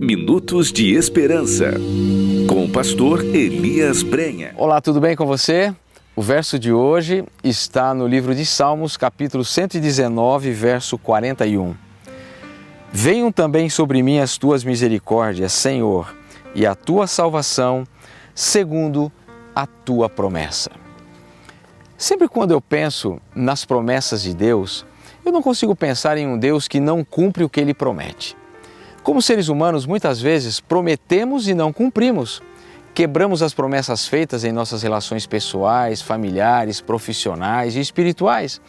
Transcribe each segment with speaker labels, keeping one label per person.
Speaker 1: Minutos de Esperança, com o pastor Elias Brenha.
Speaker 2: Olá, tudo bem com você? O verso de hoje está no livro de Salmos, capítulo 119, verso 41. Venham também sobre mim as tuas misericórdias, Senhor, e a tua salvação, segundo a tua promessa. Sempre quando eu penso nas promessas de Deus, eu não consigo pensar em um Deus que não cumpre o que ele promete. Como seres humanos, muitas vezes prometemos e não cumprimos. Quebramos as promessas feitas em nossas relações pessoais, familiares, profissionais e espirituais.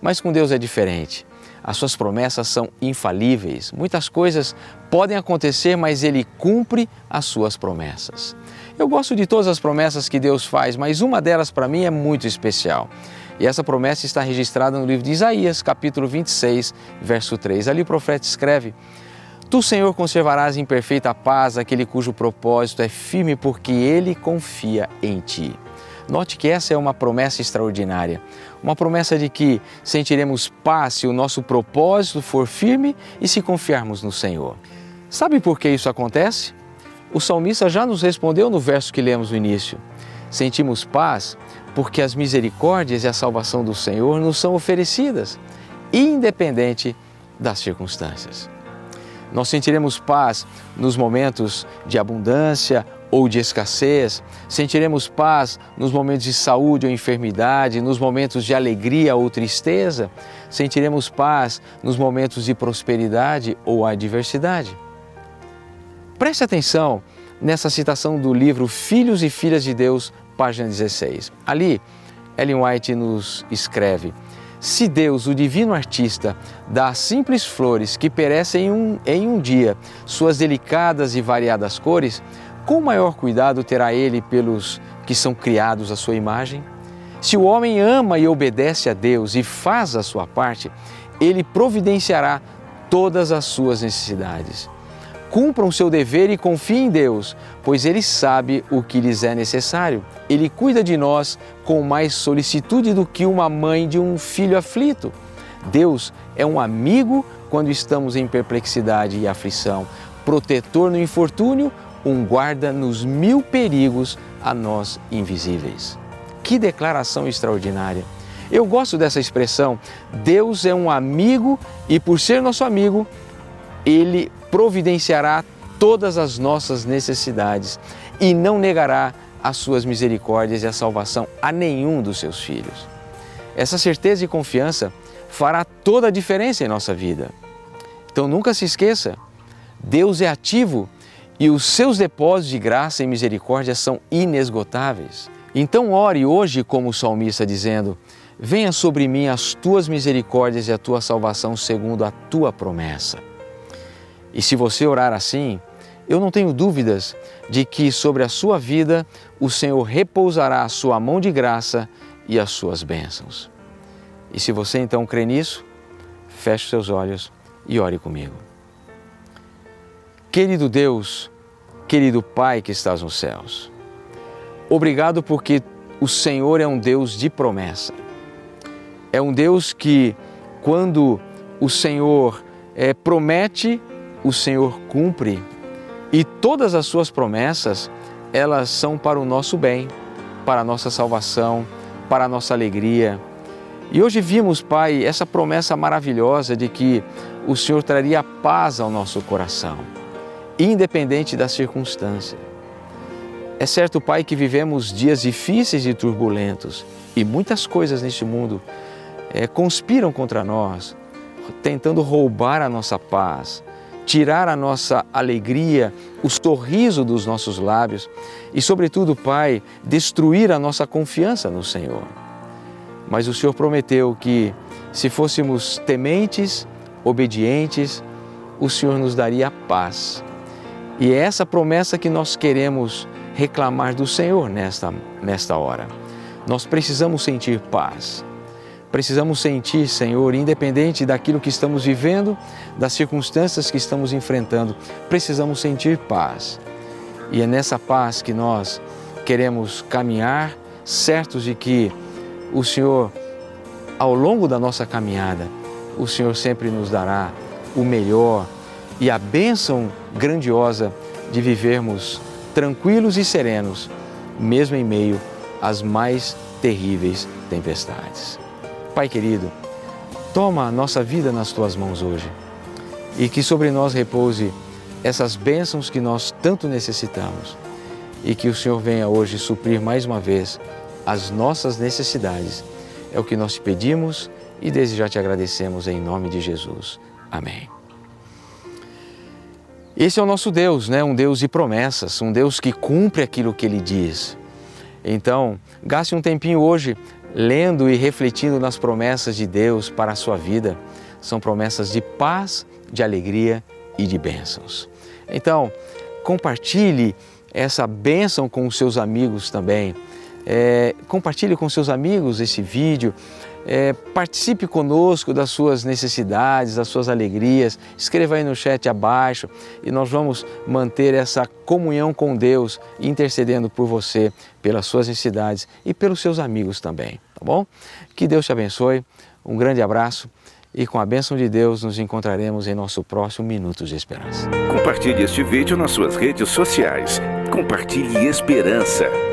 Speaker 2: Mas com Deus é diferente. As suas promessas são infalíveis. Muitas coisas podem acontecer, mas Ele cumpre as suas promessas. Eu gosto de todas as promessas que Deus faz, mas uma delas para mim é muito especial. E essa promessa está registrada no livro de Isaías, capítulo 26, verso 3. Ali o profeta escreve: Tu, Senhor, conservarás em perfeita paz aquele cujo propósito é firme, porque ele confia em ti. Note que essa é uma promessa extraordinária, uma promessa de que sentiremos paz se o nosso propósito for firme e se confiarmos no Senhor. Sabe por que isso acontece? O salmista já nos respondeu no verso que lemos no início. Sentimos paz porque as misericórdias e a salvação do Senhor nos são oferecidas, independente das circunstâncias. Nós sentiremos paz nos momentos de abundância ou de escassez, sentiremos paz nos momentos de saúde ou enfermidade, nos momentos de alegria ou tristeza, sentiremos paz nos momentos de prosperidade ou adversidade. Preste atenção nessa citação do livro Filhos e Filhas de Deus, página 16. Ali, Ellen White nos escreve: se Deus, o divino artista, dá às simples flores que perecem em um, em um dia suas delicadas e variadas cores, com maior cuidado terá Ele pelos que são criados à sua imagem? Se o homem ama e obedece a Deus e faz a sua parte, Ele providenciará todas as suas necessidades cumpram seu dever e confiem em Deus, pois Ele sabe o que lhes é necessário. Ele cuida de nós com mais solicitude do que uma mãe de um filho aflito. Deus é um amigo quando estamos em perplexidade e aflição, protetor no infortúnio, um guarda nos mil perigos a nós invisíveis. Que declaração extraordinária! Eu gosto dessa expressão. Deus é um amigo e, por ser nosso amigo, ele providenciará todas as nossas necessidades e não negará as suas misericórdias e a salvação a nenhum dos seus filhos. Essa certeza e confiança fará toda a diferença em nossa vida. Então nunca se esqueça, Deus é ativo e os seus depósitos de graça e misericórdia são inesgotáveis. Então ore hoje como o salmista dizendo: Venha sobre mim as tuas misericórdias e a tua salvação segundo a tua promessa. E se você orar assim, eu não tenho dúvidas de que sobre a sua vida o Senhor repousará a sua mão de graça e as suas bênçãos. E se você então crê nisso, feche seus olhos e ore comigo. Querido Deus, querido Pai que estás nos céus, obrigado porque o Senhor é um Deus de promessa. É um Deus que, quando o Senhor é, promete, o Senhor cumpre e todas as suas promessas, elas são para o nosso bem, para a nossa salvação, para a nossa alegria. E hoje vimos, Pai, essa promessa maravilhosa de que o Senhor traria paz ao nosso coração, independente da circunstância. É certo, Pai, que vivemos dias difíceis e turbulentos e muitas coisas neste mundo é, conspiram contra nós, tentando roubar a nossa paz, tirar a nossa alegria, o sorriso dos nossos lábios e, sobretudo, Pai, destruir a nossa confiança no Senhor. Mas o Senhor prometeu que, se fôssemos tementes, obedientes, o Senhor nos daria paz. E é essa promessa que nós queremos reclamar do Senhor nesta, nesta hora. Nós precisamos sentir paz. Precisamos sentir, Senhor, independente daquilo que estamos vivendo, das circunstâncias que estamos enfrentando, precisamos sentir paz. E é nessa paz que nós queremos caminhar, certos de que o Senhor, ao longo da nossa caminhada, o Senhor sempre nos dará o melhor e a bênção grandiosa de vivermos tranquilos e serenos, mesmo em meio às mais terríveis tempestades. Pai querido, toma a nossa vida nas tuas mãos hoje e que sobre nós repouse essas bênçãos que nós tanto necessitamos e que o Senhor venha hoje suprir mais uma vez as nossas necessidades. É o que nós te pedimos e desde já te agradecemos em nome de Jesus. Amém. Esse é o nosso Deus, né? Um Deus de promessas, um Deus que cumpre aquilo que ele diz. Então, gaste um tempinho hoje lendo e refletindo nas promessas de Deus para a sua vida. São promessas de paz, de alegria e de bênçãos. Então, compartilhe essa bênção com os seus amigos também. É, compartilhe com seus amigos esse vídeo. É, participe conosco das suas necessidades, das suas alegrias. Escreva aí no chat abaixo e nós vamos manter essa comunhão com Deus, intercedendo por você, pelas suas necessidades e pelos seus amigos também, tá bom? Que Deus te abençoe. Um grande abraço e com a bênção de Deus nos encontraremos em nosso próximo Minutos de Esperança.
Speaker 1: Compartilhe este vídeo nas suas redes sociais. Compartilhe esperança.